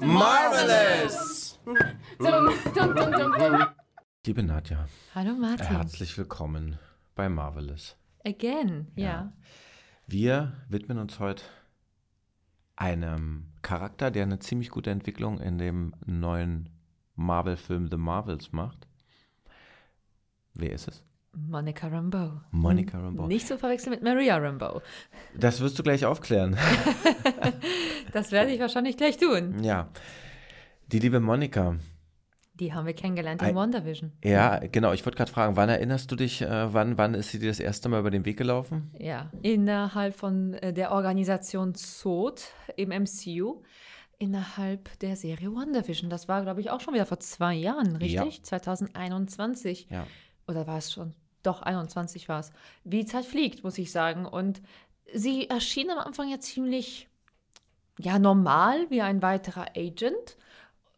Marvelous! Liebe Nadja, Hallo Martin. herzlich willkommen bei Marvelous. Again, ja. Ja. Wir widmen uns heute einem Charakter, der eine ziemlich gute Entwicklung in dem neuen Marvel-Film The Marvels macht. Wer ist es? Monica Rambeau. Monica Rambeau. Nicht zu verwechseln mit Maria Rambeau. Das wirst du gleich aufklären. Das werde ich wahrscheinlich gleich tun. ja. Die liebe Monika. Die haben wir kennengelernt in WandaVision. Ja, genau. Ich wollte gerade fragen, wann erinnerst du dich, äh, wann, wann ist sie dir das erste Mal über den Weg gelaufen? Ja. Innerhalb von äh, der Organisation SOT im MCU. Innerhalb der Serie WandaVision. Das war, glaube ich, auch schon wieder vor zwei Jahren, richtig? 2021. Ja. Oder war es schon? Doch, 21 war es. Wie Zeit fliegt, muss ich sagen. Und sie erschien am Anfang ja ziemlich, ja, normal, wie ein weiterer Agent.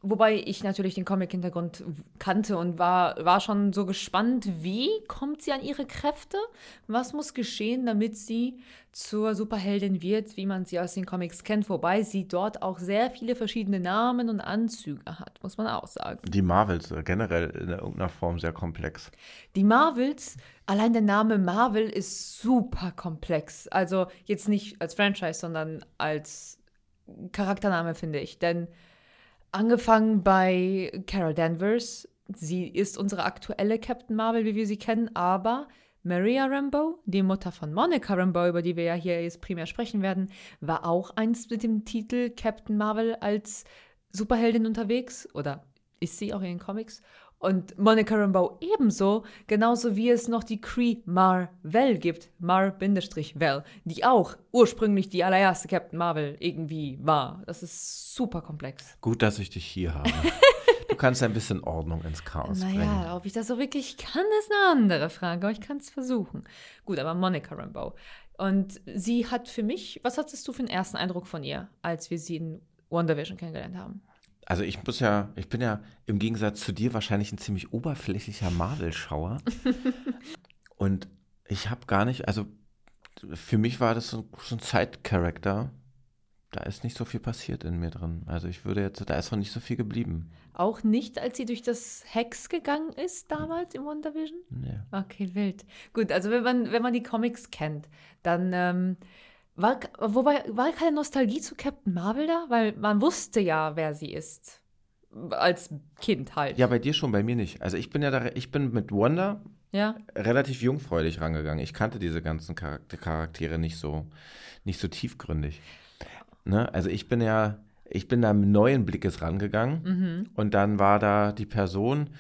Wobei ich natürlich den Comic-Hintergrund kannte und war, war schon so gespannt, wie kommt sie an ihre Kräfte? Was muss geschehen, damit sie zur Superheldin wird, wie man sie aus den Comics kennt? Wobei sie dort auch sehr viele verschiedene Namen und Anzüge hat, muss man auch sagen. Die Marvels äh, generell in irgendeiner Form sehr komplex. Die Marvels, allein der Name Marvel ist super komplex. Also jetzt nicht als Franchise, sondern als Charaktername, finde ich. Denn angefangen bei Carol Danvers, sie ist unsere aktuelle Captain Marvel, wie wir sie kennen, aber Maria Rambeau, die Mutter von Monica Rambeau, über die wir ja hier jetzt primär sprechen werden, war auch einst mit dem Titel Captain Marvel als Superheldin unterwegs oder ist sie auch in den Comics. Und Monica Rambeau ebenso, genauso wie es noch die Cree Marvel gibt, Mar-Well, die auch ursprünglich die allererste Captain Marvel irgendwie war. Das ist super komplex. Gut, dass ich dich hier habe. Du kannst ein bisschen Ordnung ins Chaos bringen. Naja, ob ich das so wirklich kann, ist eine andere Frage, aber ich kann es versuchen. Gut, aber Monica Rambeau. Und sie hat für mich, was hattest du für einen ersten Eindruck von ihr, als wir sie in WandaVision kennengelernt haben? Also ich muss ja, ich bin ja im Gegensatz zu dir wahrscheinlich ein ziemlich oberflächlicher Marvel-Schauer. Und ich habe gar nicht, also für mich war das so, so ein Side-Character. Da ist nicht so viel passiert in mir drin. Also ich würde jetzt, da ist noch nicht so viel geblieben. Auch nicht, als sie durch das Hex gegangen ist damals im WandaVision? Nee. Okay, wild. Gut, also wenn man, wenn man die Comics kennt, dann ähm, war, wobei, war keine Nostalgie zu Captain Marvel da? Weil man wusste ja, wer sie ist. Als Kind halt. Ja, bei dir schon, bei mir nicht. Also ich bin ja da, ich bin mit Wanda Ja? relativ jungfräulich rangegangen. Ich kannte diese ganzen Charakter Charaktere nicht so, nicht so tiefgründig. Ne? Also ich bin ja, ich bin da mit neuen Blickes rangegangen Mhm. und dann war da die Person,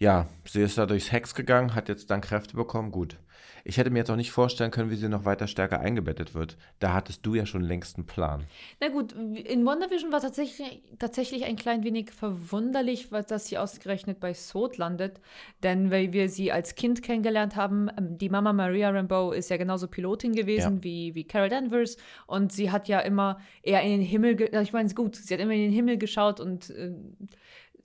ja, sie ist da durchs Hex gegangen, hat jetzt dann Kräfte bekommen, gut. Ich hätte mir jetzt auch nicht vorstellen können, wie sie noch weiter stärker eingebettet wird. Da hattest du ja schon längst einen Plan. Na gut, in WandaVision war tatsächlich, tatsächlich ein klein wenig verwunderlich, was- dass sie ausgerechnet bei Sod landet. Denn weil wir sie als Kind kennengelernt haben, ähm, die Mama Maria Rambeau ist ja genauso Pilotin gewesen Ja. wie, wie Carol Danvers. Und sie hat ja immer eher in den Himmel, ich meine, gut, sie hat immer in den Himmel geschaut und äh,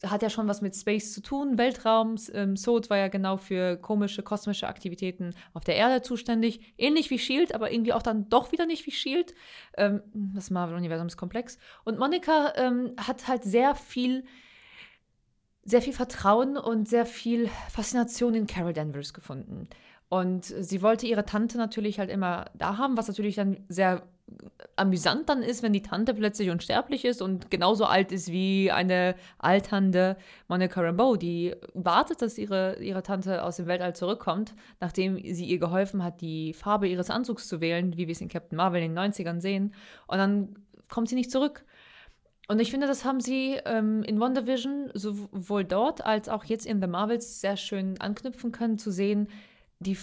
hat ja schon was mit Space zu tun, Weltraum. Ähm, Sod war ja genau für komische kosmische Aktivitäten auf der Erde zuständig. Ähnlich wie Shield, aber irgendwie auch dann doch wieder nicht wie Shield. Ähm, das Marvel-Universum ist komplex. Und Monika ähm, hat halt sehr viel, sehr viel Vertrauen und sehr viel Faszination in Carol Danvers gefunden. Und sie wollte ihre Tante natürlich halt immer da haben, was natürlich dann sehr amüsant dann ist, wenn die Tante plötzlich unsterblich ist und genauso alt ist wie eine alternde Monica Rambeau, die wartet, dass ihre, ihre Tante aus dem Weltall zurückkommt, nachdem sie ihr geholfen hat, die Farbe ihres Anzugs zu wählen, wie wir es in Captain Marvel in den 90ern sehen. Und dann kommt sie nicht zurück. Und ich finde, das haben sie ähm, in WandaVision sowohl dort als auch jetzt in The Marvels sehr schön anknüpfen können, zu sehen, die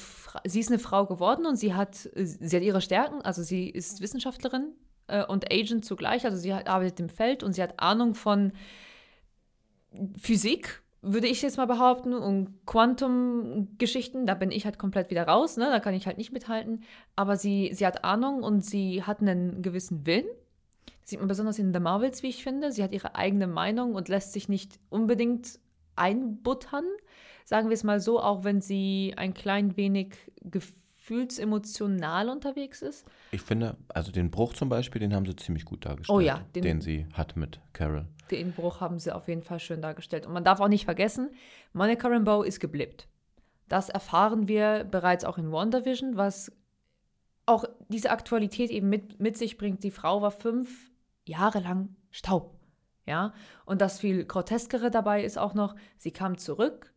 sie ist eine Frau geworden und sie hat, sie hat ihre Stärken, also sie ist Wissenschaftlerin äh, und Agent zugleich, also sie hat, arbeitet im Feld und sie hat Ahnung von Physik, würde ich jetzt mal behaupten, und Quantum-Geschichten, da bin ich halt komplett wieder raus, ne? da kann ich halt nicht mithalten, aber sie, sie hat Ahnung und sie hat einen gewissen Willen. Das sieht man besonders in The Marvels, wie ich finde. Sie hat ihre eigene Meinung und lässt sich nicht unbedingt einbuttern, sagen wir es mal so, auch wenn sie ein klein wenig gefühlsemotional unterwegs ist. Ich finde, also den Bruch zum Beispiel, den haben sie ziemlich gut dargestellt. Oh ja, den, den sie hat mit Carol. Den Bruch haben sie auf jeden Fall schön dargestellt. Und man darf auch nicht vergessen, Monica Rambeau ist geblippt. Das erfahren wir bereits auch in WandaVision, was auch diese Aktualität eben mit, mit sich bringt. Die Frau war fünf Jahre lang Staub. Ja, und das viel groteskere dabei ist auch noch, sie kam zurück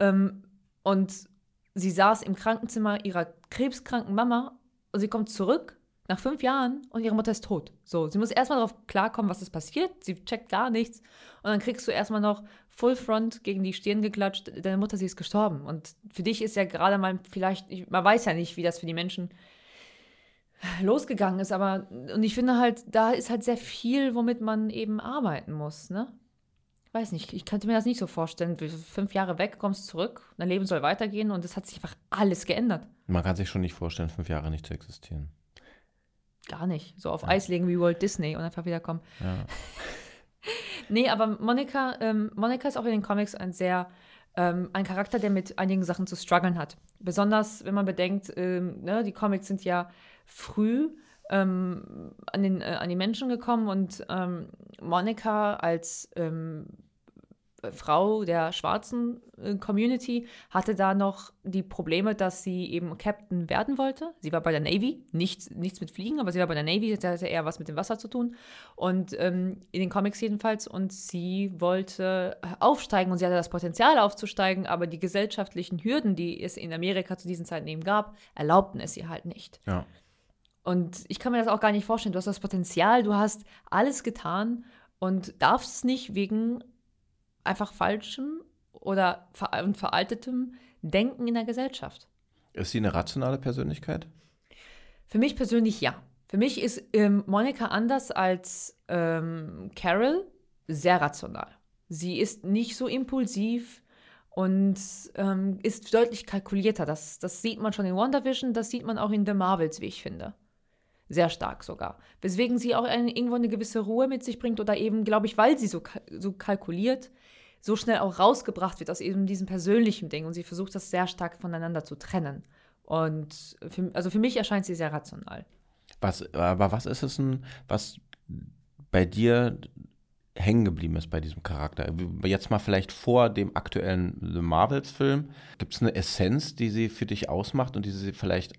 ähm, und sie saß im Krankenzimmer ihrer krebskranken Mama und sie kommt zurück nach fünf Jahren und ihre Mutter ist tot. So, sie muss erstmal darauf klarkommen, was ist passiert. Sie checkt gar nichts. Und dann kriegst du erstmal noch Full Front gegen die Stirn geklatscht, deine Mutter, sie ist gestorben. Und für dich ist ja gerade mal vielleicht, man weiß ja nicht, wie das für die Menschen losgegangen ist, aber und ich finde halt, da ist halt sehr viel, womit man eben arbeiten muss, ne? Weiß nicht, ich könnte mir das nicht so vorstellen. Fünf Jahre weg, kommst zurück, dein Leben soll weitergehen und es hat sich einfach alles geändert. Man kann sich schon nicht vorstellen, fünf Jahre nicht zu existieren. Gar nicht. So auf ja. Eis legen wie Walt Disney und einfach wiederkommen. Ja. nee, aber Monika, ähm, Monika ist auch in den Comics ein sehr ähm, ein Charakter, der mit einigen Sachen zu strugglen hat. Besonders, wenn man bedenkt, ähm, ne, die Comics sind ja früh ähm, an, den, äh, an die Menschen gekommen und ähm, Monika als ähm, Frau der schwarzen äh, Community hatte da noch die Probleme, dass sie eben Captain werden wollte. Sie war bei der Navy, nichts, nichts mit Fliegen, aber sie war bei der Navy, das hatte eher was mit dem Wasser zu tun. Und ähm, in den Comics jedenfalls. Und sie wollte aufsteigen und sie hatte das Potenzial aufzusteigen, aber die gesellschaftlichen Hürden, die es in Amerika zu diesen Zeiten eben gab, erlaubten es ihr halt nicht. Ja. Und ich kann mir das auch gar nicht vorstellen. Du hast das Potenzial, du hast alles getan und darfst es nicht wegen einfach falschem oder ver veraltetem Denken in der Gesellschaft. Ist sie eine rationale Persönlichkeit? Für mich persönlich ja. Für mich ist ähm, Monika anders als ähm, Carol sehr rational. Sie ist nicht so impulsiv und ähm, ist deutlich kalkulierter. Das, das sieht man schon in WandaVision, das sieht man auch in The Marvels, wie ich finde. Sehr stark sogar. Weswegen sie auch eine, irgendwo eine gewisse Ruhe mit sich bringt oder eben, glaube ich, weil sie so, so kalkuliert, so schnell auch rausgebracht wird aus eben diesem persönlichen Ding. Und sie versucht das sehr stark voneinander zu trennen. Und für, also für mich erscheint sie sehr rational. Was, aber was ist es denn, was bei dir hängen geblieben ist bei diesem Charakter? Jetzt mal vielleicht vor dem aktuellen The Marvels-Film. Gibt es eine Essenz, die sie für dich ausmacht und die sie vielleicht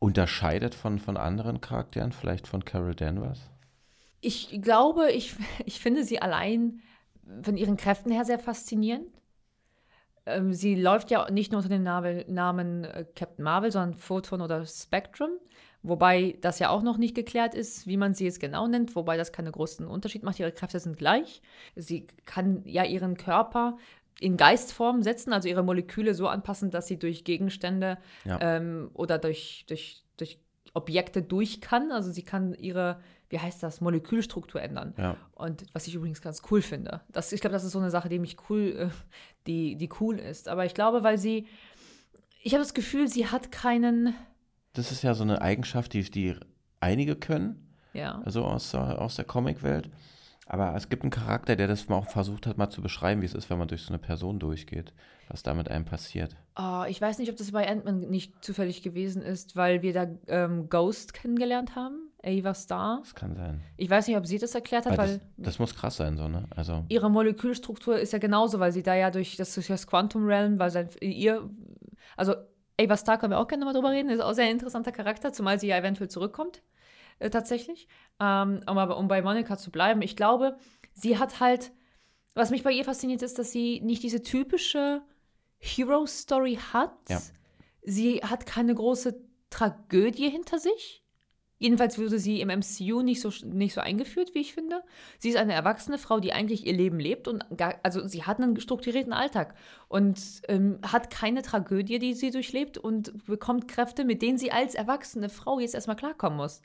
unterscheidet von, von anderen Charakteren, vielleicht von Carol Danvers? Ich glaube, ich, ich finde sie allein von ihren Kräften her sehr faszinierend. Ähm, sie läuft ja nicht nur unter dem Namen, äh, Captain Marvel, sondern Photon oder Spectrum. Wobei das ja auch noch nicht geklärt ist, wie man sie jetzt genau nennt, wobei das keinen großen Unterschied macht. Ihre Kräfte sind gleich. Sie kann ja ihren Körper in Geistform setzen, also ihre Moleküle so anpassen, dass sie durch Gegenstände ja. ähm, oder durch, durch, durch Objekte durch kann. Also sie kann ihre, wie heißt das, Molekülstruktur ändern. Ja. Und was ich übrigens ganz cool finde. Das, ich glaube, das ist so eine Sache, die mich cool, äh, die, die cool ist. Aber ich glaube, weil sie, ich habe das Gefühl, sie hat keinen. Das ist ja so eine Eigenschaft, die, die einige können. Ja. Also aus, aus der Comicwelt. Aber es gibt einen Charakter, der das mal auch versucht hat, mal zu beschreiben, wie es ist, wenn man durch so eine Person durchgeht, was da mit einem passiert. Oh, ich weiß nicht, ob das bei Ant-Man nicht zufällig gewesen ist, weil wir da ähm, Ghost kennengelernt haben, Ava Star. Das kann sein. Ich weiß nicht, ob sie das erklärt hat, weil. weil das, das, muss krass sein, so, ne? Also. Ihre Molekülstruktur ist ja genauso, weil sie da ja durch das, durch das Quantum Realm, weil sein, ihr. Also, Ava Star können wir auch gerne mal drüber reden, ist auch ein sehr interessanter Charakter, zumal sie ja eventuell zurückkommt äh, tatsächlich. Ähm, aber um bei Monika zu bleiben, ich glaube, sie hat halt, was mich bei ihr fasziniert, ist, dass sie nicht diese typische Hero-Story hat. Ja. Sie hat keine große Tragödie hinter sich. Jedenfalls wurde sie im MCU nicht so, nicht so eingeführt, wie ich finde. Sie ist eine erwachsene Frau, die eigentlich ihr Leben lebt und gar, also sie hat einen strukturierten Alltag und ähm, hat keine Tragödie, die sie durchlebt und bekommt Kräfte, mit denen sie als erwachsene Frau jetzt erstmal klarkommen muss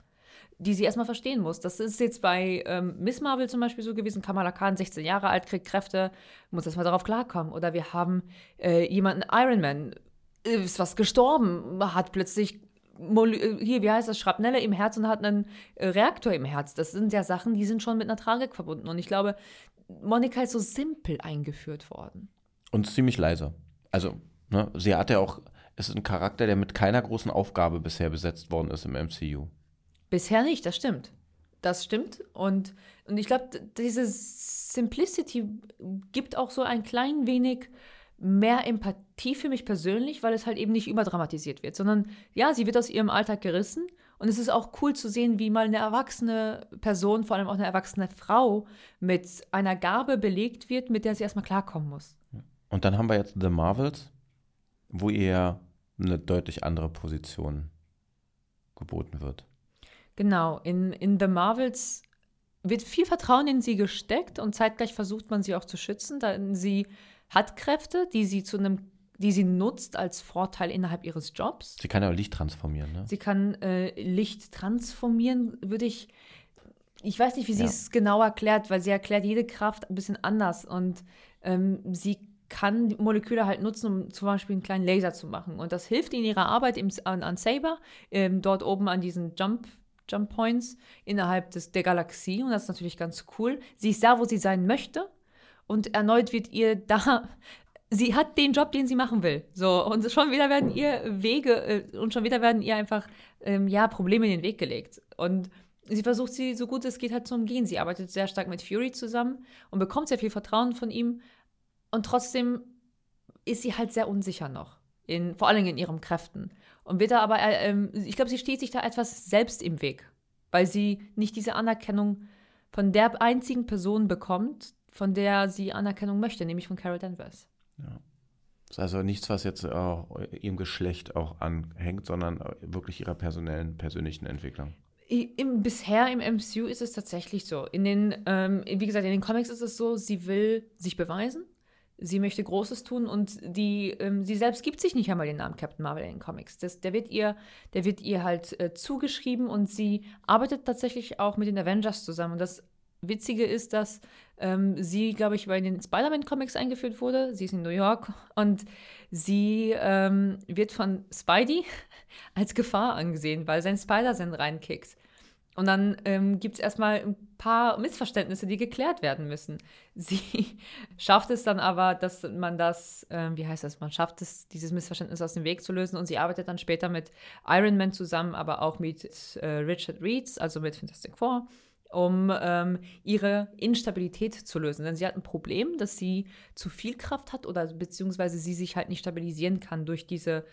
die sie erstmal verstehen muss. Das ist jetzt bei ähm, Miss Marvel zum Beispiel so gewesen. Kamala Khan, 16 Jahre alt, kriegt Kräfte, muss erstmal darauf klarkommen. Oder wir haben äh, jemanden, Iron Man, ist was gestorben, hat plötzlich äh, hier, wie heißt das, Schrapnelle im Herz und hat einen äh, Reaktor im Herz. Das sind ja Sachen, die sind schon mit einer Tragik verbunden. Und ich glaube, Monika ist so simpel eingeführt worden. Und ziemlich leise. Also, ne, sie hat ja auch, ist ein Charakter, der mit keiner großen Aufgabe bisher besetzt worden ist im MCU. Bisher nicht, das stimmt. Das stimmt. Und, und ich glaube, diese Simplicity gibt auch so ein klein wenig mehr Empathie für mich persönlich, weil es halt eben nicht überdramatisiert wird, sondern ja, sie wird aus ihrem Alltag gerissen und es ist auch cool zu sehen, wie mal eine erwachsene Person, vor allem auch eine erwachsene Frau, mit einer Gabe belegt wird, mit der sie erstmal klarkommen muss. Und dann haben wir jetzt The Marvels, wo ihr eine deutlich andere Position geboten wird. Genau, in, in The Marvels wird viel Vertrauen in sie gesteckt und zeitgleich versucht man sie auch zu schützen, denn sie hat Kräfte, die sie zu einem die sie nutzt als Vorteil innerhalb ihres Jobs. Sie kann ja auch Licht transformieren, ne? Sie kann äh, Licht transformieren, würde ich. Ich weiß nicht, wie sie ja. es genau erklärt, weil sie erklärt jede Kraft ein bisschen anders und ähm, sie kann Moleküle halt nutzen, um zum Beispiel einen kleinen Laser zu machen. Und das hilft in ihrer Arbeit im, an, an Saber, ähm, dort oben an diesen Jump Jump Points innerhalb des, der Galaxie und das ist natürlich ganz cool. Sie ist da, wo sie sein möchte und erneut wird ihr da, sie hat den Job, den sie machen will. So und schon wieder werden ihr Wege äh, und schon wieder werden ihr einfach ähm, ja Probleme in den Weg gelegt und sie versucht sie so gut es geht halt zu umgehen. Sie arbeitet sehr stark mit Fury zusammen und bekommt sehr viel Vertrauen von ihm und trotzdem ist sie halt sehr unsicher noch. In, vor allem in ihren Kräften. Und wird da aber, äh, ähm, ich glaube, sie steht sich da etwas selbst im Weg, weil sie nicht diese Anerkennung von der einzigen Person bekommt, von der sie Anerkennung möchte, nämlich von Carol Danvers. Ja. Das ist also nichts, was jetzt äh, ihrem Geschlecht auch anhängt, sondern äh, wirklich ihrer personellen, persönlichen Entwicklung. Im, bisher im MCU ist es tatsächlich so. In den, ähm, wie gesagt, in den Comics ist es so, sie will sich beweisen sie möchte Großes tun und die, ähm, sie selbst gibt sich nicht einmal den Namen Captain Marvel in den Comics. Das, der, wird ihr, der wird ihr halt äh, zugeschrieben und sie arbeitet tatsächlich auch mit den Avengers zusammen. Und das Witzige ist, dass ähm, sie, glaube ich, bei den Spider-Man-Comics eingeführt wurde. Sie ist in New York und sie ähm, wird von Spidey als Gefahr angesehen, weil sein Spider-Sen reinkickt. Und dann ähm, gibt es erstmal ein paar Missverständnisse, die geklärt werden müssen. Sie schafft es dann aber, dass man das, äh, wie heißt das, man schafft es, dieses Missverständnis aus dem Weg zu lösen und sie arbeitet dann später mit Iron Man zusammen, aber auch mit äh, Richard Reeds, also mit Fantastic Four, um ähm, ihre Instabilität zu lösen. Denn sie hat ein Problem, dass sie zu viel Kraft hat oder beziehungsweise sie sich halt nicht stabilisieren kann durch diese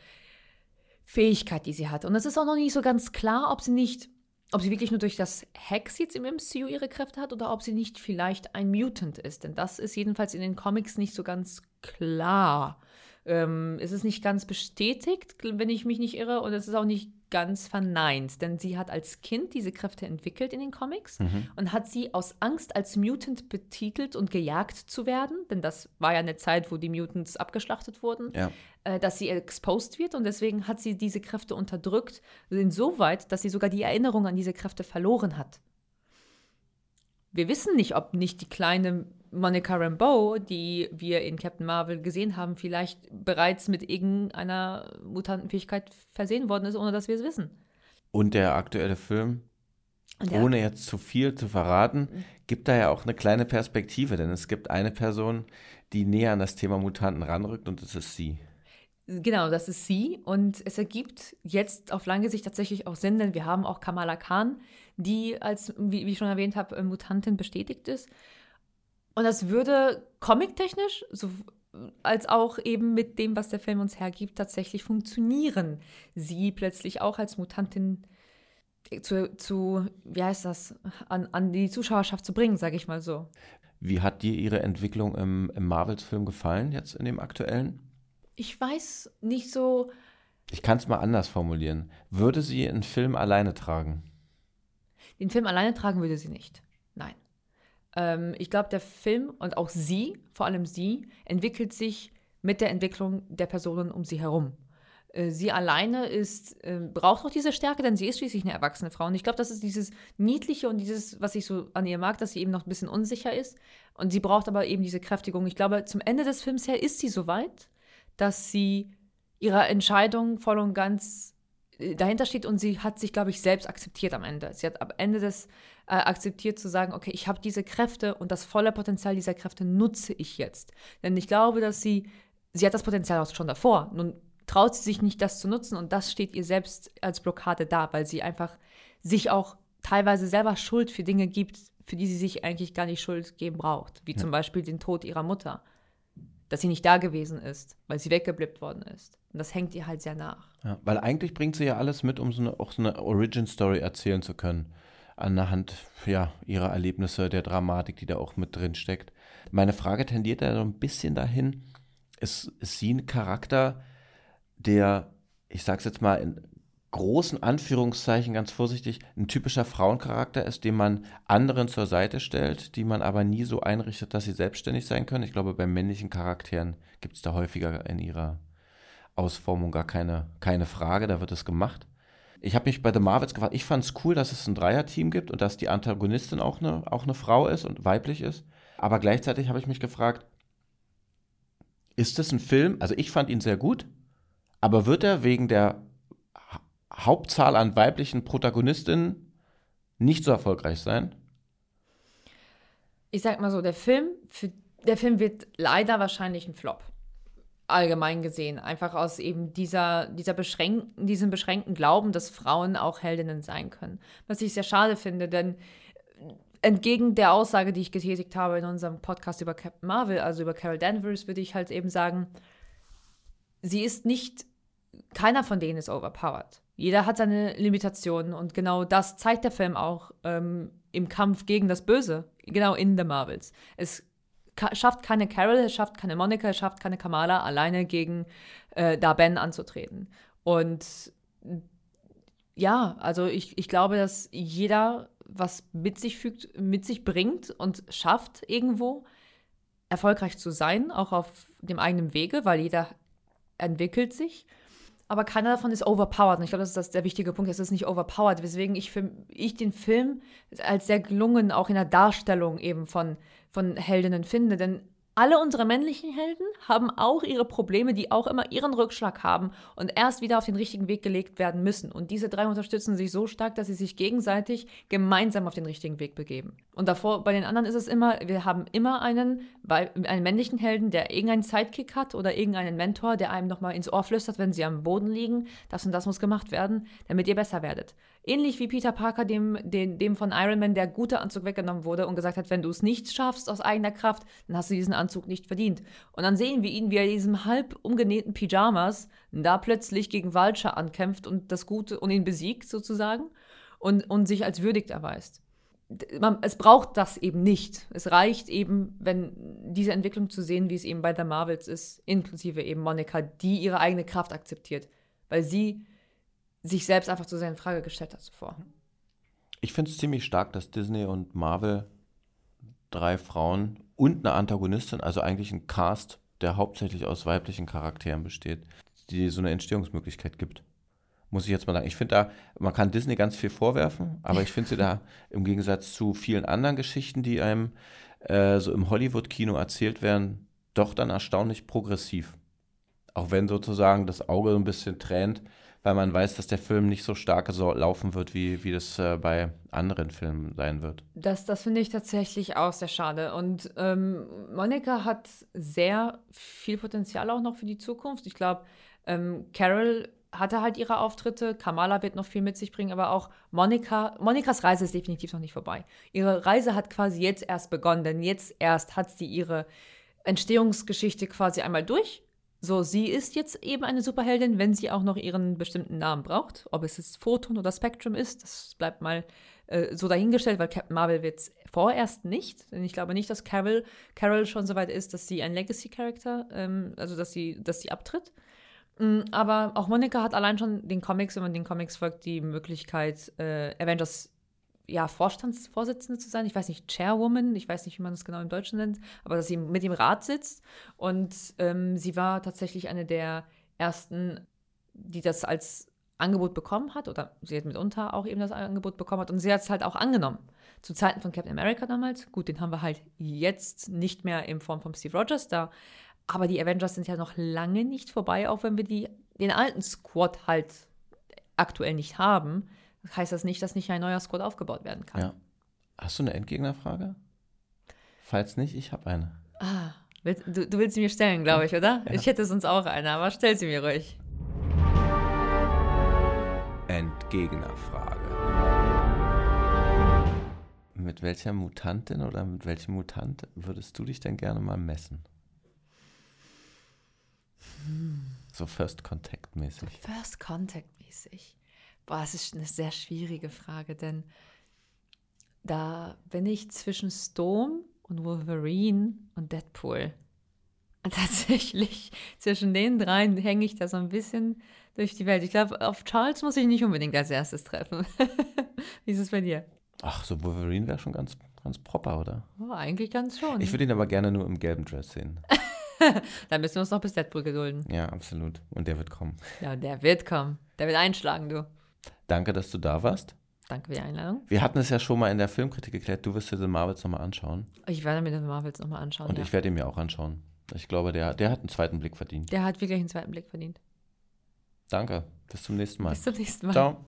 Fähigkeit, die sie hat. Und es ist auch noch nicht so ganz klar, ob sie nicht ob sie wirklich nur durch das Hex jetzt im MCU ihre Kräfte hat oder ob sie nicht vielleicht ein Mutant ist. Denn das ist jedenfalls in den Comics nicht so ganz klar. Ähm, es ist nicht ganz bestätigt, wenn ich mich nicht irre, und es ist auch nicht ganz verneint, denn sie hat als Kind diese Kräfte entwickelt in den Comics mhm. und hat sie aus Angst als Mutant betitelt und gejagt zu werden, denn das war ja eine Zeit, wo die Mutants abgeschlachtet wurden, ja. Äh, dass sie exposed wird und deswegen hat sie diese Kräfte unterdrückt, insoweit, dass sie sogar die Erinnerung an diese Kräfte verloren hat. Wir wissen nicht, ob nicht die kleine Monica Rambeau, die wir in Captain Marvel gesehen haben, vielleicht bereits mit irgendeiner Mutantenfähigkeit versehen worden ist, ohne dass wir es wissen. Und der aktuelle Film, der, ohne jetzt zu viel zu verraten, gibt da ja auch eine kleine Perspektive, denn es gibt eine Person, die näher an das Thema Mutanten ranrückt und das ist sie. Genau, das ist sie. Und es ergibt jetzt auf lange Sicht tatsächlich auch Sinn, denn wir haben auch Kamala Khan, die als, wie, wie ich schon erwähnt habe, Mutantin bestätigt ist. Und das würde comic-technisch, so, als auch eben mit dem, was der Film uns hergibt, tatsächlich funktionieren. Sie plötzlich auch als Mutantin zu, zu wie heißt das, an, an die Zuschauerschaft zu bringen, sage ich mal so. Wie hat dir ihre Entwicklung im, im Marvels-Film gefallen, jetzt in dem aktuellen? Ich weiß nicht so. Ich kann es mal anders formulieren. Würde sie einen Film alleine tragen? Den Film alleine tragen würde sie nicht. Nein. Ähm, ich glaube, der Film und auch sie, vor allem sie, entwickelt sich mit der Entwicklung der Personen um sie herum. Äh, sie alleine ist, äh, braucht noch diese Stärke, denn sie ist schließlich eine erwachsene Frau. Und ich glaube, das ist dieses Niedliche und dieses, was ich so an ihr mag, dass sie eben noch ein bisschen unsicher ist. Und sie braucht aber eben diese Kräftigung. Ich glaube, zum Ende des Films her ist sie so weit, dass sie ihrer Entscheidung voll und ganz äh, dahinter steht und sie hat sich, glaube ich, selbst akzeptiert am Ende. Sie hat am Ende des äh, akzeptiert zu sagen, okay, ich habe diese Kräfte und das volle Potenzial dieser Kräfte nutze ich jetzt. Denn ich glaube, dass sie, sie hat das Potenzial auch schon davor. Nun traut sie sich nicht, das zu nutzen und das steht ihr selbst als Blockade da, weil sie einfach sich auch teilweise selber Schuld für Dinge gibt, für die sie sich eigentlich gar nicht Schuld geben braucht, wie ja. zum Beispiel den Tod ihrer Mutter, dass sie nicht da gewesen ist, weil sie weggeblippt worden ist. Und das hängt ihr halt sehr nach. Ja, weil eigentlich bringt sie ja alles mit, um so eine, auch so eine Origin-Story erzählen zu können. Anhand ja, ihrer Erlebnisse, der Dramatik, die da auch mit drin steckt. Meine Frage tendiert da so ein bisschen dahin, ist, ist sie ein Charakter, der, ich sag's jetzt mal in großen Anführungszeichen ganz vorsichtig, ein typischer Frauencharakter ist, den man anderen zur Seite stellt, die man aber nie so einrichtet, dass sie selbstständig sein können. Ich glaube, bei männlichen Charakteren gibt es da häufiger in ihrer Ausformung gar keine, keine Frage, da wird es gemacht. Ich habe mich bei The Marvels gefragt, ich fand es cool, dass es ein Dreierteam gibt und dass die Antagonistin auch eine, auch eine Frau ist und weiblich ist. Aber gleichzeitig habe ich mich gefragt, ist das ein Film? Also ich fand ihn sehr gut, aber wird er wegen der Hauptzahl an weiblichen Protagonistinnen nicht so erfolgreich sein? Ich sag mal so, der Film, für, der Film wird leider wahrscheinlich ein Flop. Allgemein gesehen. Einfach aus eben dieser, dieser beschränkten, diesem beschränkten Glauben, dass Frauen auch Heldinnen sein können. Was ich sehr schade finde, denn entgegen der Aussage, die ich getätigt habe in unserem Podcast über Captain Marvel, also über Carol Danvers, würde ich halt eben sagen, sie ist nicht, keiner von denen ist overpowered. Jeder hat seine Limitationen und genau das zeigt der Film auch ähm, im Kampf gegen das Böse, genau in The Marvels. Es schafft keine Carol, es schafft keine Monica, es schafft keine Kamala, alleine gegen äh, Da Ben anzutreten. Und ja, also ich, ich glaube, dass jeder was mit sich fügt, mit sich bringt und schafft irgendwo erfolgreich zu sein, auch auf dem eigenen Wege, weil jeder entwickelt sich aber keiner davon ist overpowered. Und ich glaube, das ist das, der wichtige Punkt. Es ist nicht overpowered, weswegen ich, für, ich den Film als sehr gelungen auch in der Darstellung eben von, von Heldinnen finde. Denn alle unsere männlichen Helden haben auch ihre Probleme, die auch immer ihren Rückschlag haben und erst wieder auf den richtigen Weg gelegt werden müssen. Und diese drei unterstützen sich so stark, dass sie sich gegenseitig gemeinsam auf den richtigen Weg begeben. Und davor, bei den anderen ist es immer, wir haben immer einen, einen männlichen Helden, der irgendeinen Sidekick hat oder irgendeinen Mentor, der einem nochmal ins Ohr flüstert, wenn sie am Boden liegen. Das und das muss gemacht werden, damit ihr besser werdet. Ähnlich wie Peter Parker, dem, dem, dem von Iron Man der gute Anzug weggenommen wurde und gesagt hat, wenn du es nicht schaffst aus eigener Kraft, dann hast du diesen Anzug nicht verdient. Und dann sehen wir ihn, wie er in diesem halb umgenähten Pyjamas da plötzlich gegen Vulture ankämpft und das Gute und ihn besiegt sozusagen und, und sich als würdigt erweist. Man, es braucht das eben nicht. Es reicht eben, wenn diese Entwicklung zu sehen, wie es eben bei The Marvels ist, inklusive eben Monika, die ihre eigene Kraft akzeptiert. Weil sie sich selbst einfach zu sehr in Frage gestellt hat zuvor. Ich finde es ziemlich stark, dass Disney und Marvel drei Frauen und eine Antagonistin, also eigentlich ein Cast, der hauptsächlich aus weiblichen Charakteren besteht, die so eine Entstehungsmöglichkeit gibt. Muss ich jetzt mal sagen. Ich finde da, man kann Disney ganz viel vorwerfen, aber ich finde sie da im Gegensatz zu vielen anderen Geschichten, die einem äh, so im Hollywood-Kino erzählt werden, doch dann erstaunlich progressiv. Auch wenn sozusagen das Auge so ein bisschen tränt, weil man weiß, dass der Film nicht so stark so laufen wird, wie, wie das äh, bei anderen Filmen sein wird. Das, das finde ich tatsächlich auch sehr schade. Und ähm, Monika hat sehr viel Potenzial auch noch für die Zukunft. Ich glaube, ähm, Carol hatte halt ihre Auftritte, Kamala wird noch viel mit sich bringen, aber auch Monika, Monikas Reise ist definitiv noch nicht vorbei. Ihre Reise hat quasi jetzt erst begonnen, denn jetzt erst hat sie ihre Entstehungsgeschichte quasi einmal durch so, sie ist jetzt eben eine Superheldin, wenn sie auch noch ihren bestimmten Namen braucht. Ob es jetzt Photon oder Spectrum ist, das bleibt mal äh, so dahingestellt, weil Captain Marvel wird es vorerst nicht. Denn ich glaube nicht, dass Carol, Carol schon so weit ist, dass sie ein Legacy-Charakter, ähm, also dass sie, dass sie abtritt. Mhm, aber auch Monika hat allein schon den Comics, wenn man den Comics folgt, die Möglichkeit, äh, Avengers ja, Vorstandsvorsitzende zu sein. Ich weiß nicht, Chairwoman, ich weiß nicht, wie man das genau im Deutschen nennt, aber dass sie mit dem Rat sitzt. Und ähm, sie war tatsächlich eine der ersten, die das als Angebot bekommen hat, oder sie hat mitunter auch eben das Angebot bekommen hat, und sie hat es halt auch angenommen. Zu Zeiten von Captain America damals, gut, den haben wir halt jetzt nicht mehr in Form von Steve Rogers da, aber die Avengers sind ja noch lange nicht vorbei, auch wenn wir die, den alten Squad halt aktuell nicht haben, heißt das nicht, dass nicht ein neuer Squad aufgebaut werden kann. Ja. Hast du eine Endgegnerfrage? Falls nicht, ich habe eine. Ah, du, du willst sie mir stellen, glaube ich, oder? Ja. Ich hätte sonst auch eine, aber stell sie mir ruhig. Endgegnerfrage. Mit welcher Mutantin oder mit welchem Mutant würdest du dich denn gerne mal messen? So First Contact mäßig. First Contact mäßig. Boah, das ist eine sehr schwierige Frage, denn da bin ich zwischen Storm und Wolverine und Deadpool. Und tatsächlich, zwischen den dreien hänge ich da so ein bisschen durch die Welt. Ich glaube, auf Charles muss ich nicht unbedingt als erstes treffen. Wie ist es bei dir? Ach, so Wolverine wäre schon ganz, ganz proper, oder? Oh, eigentlich ganz schon. Ich würde ihn aber gerne nur im gelben Dress sehen. Dann müssen wir uns noch bis Deadpool gedulden. Ja, absolut. Und der wird kommen. Ja, der wird kommen. Der wird einschlagen, du. Danke, dass du da warst. Danke für die Einladung. Wir hatten es ja schon mal in der Filmkritik geklärt, du wirst dir The Marvels nochmal anschauen. Ich werde mir den Marvels nochmal anschauen. Und ja. ich werde ihn mir auch anschauen. Ich glaube, der, der hat einen zweiten Blick verdient. Der hat wirklich einen zweiten Blick verdient. Danke. Bis zum nächsten Mal. Bis zum nächsten Mal. Ciao.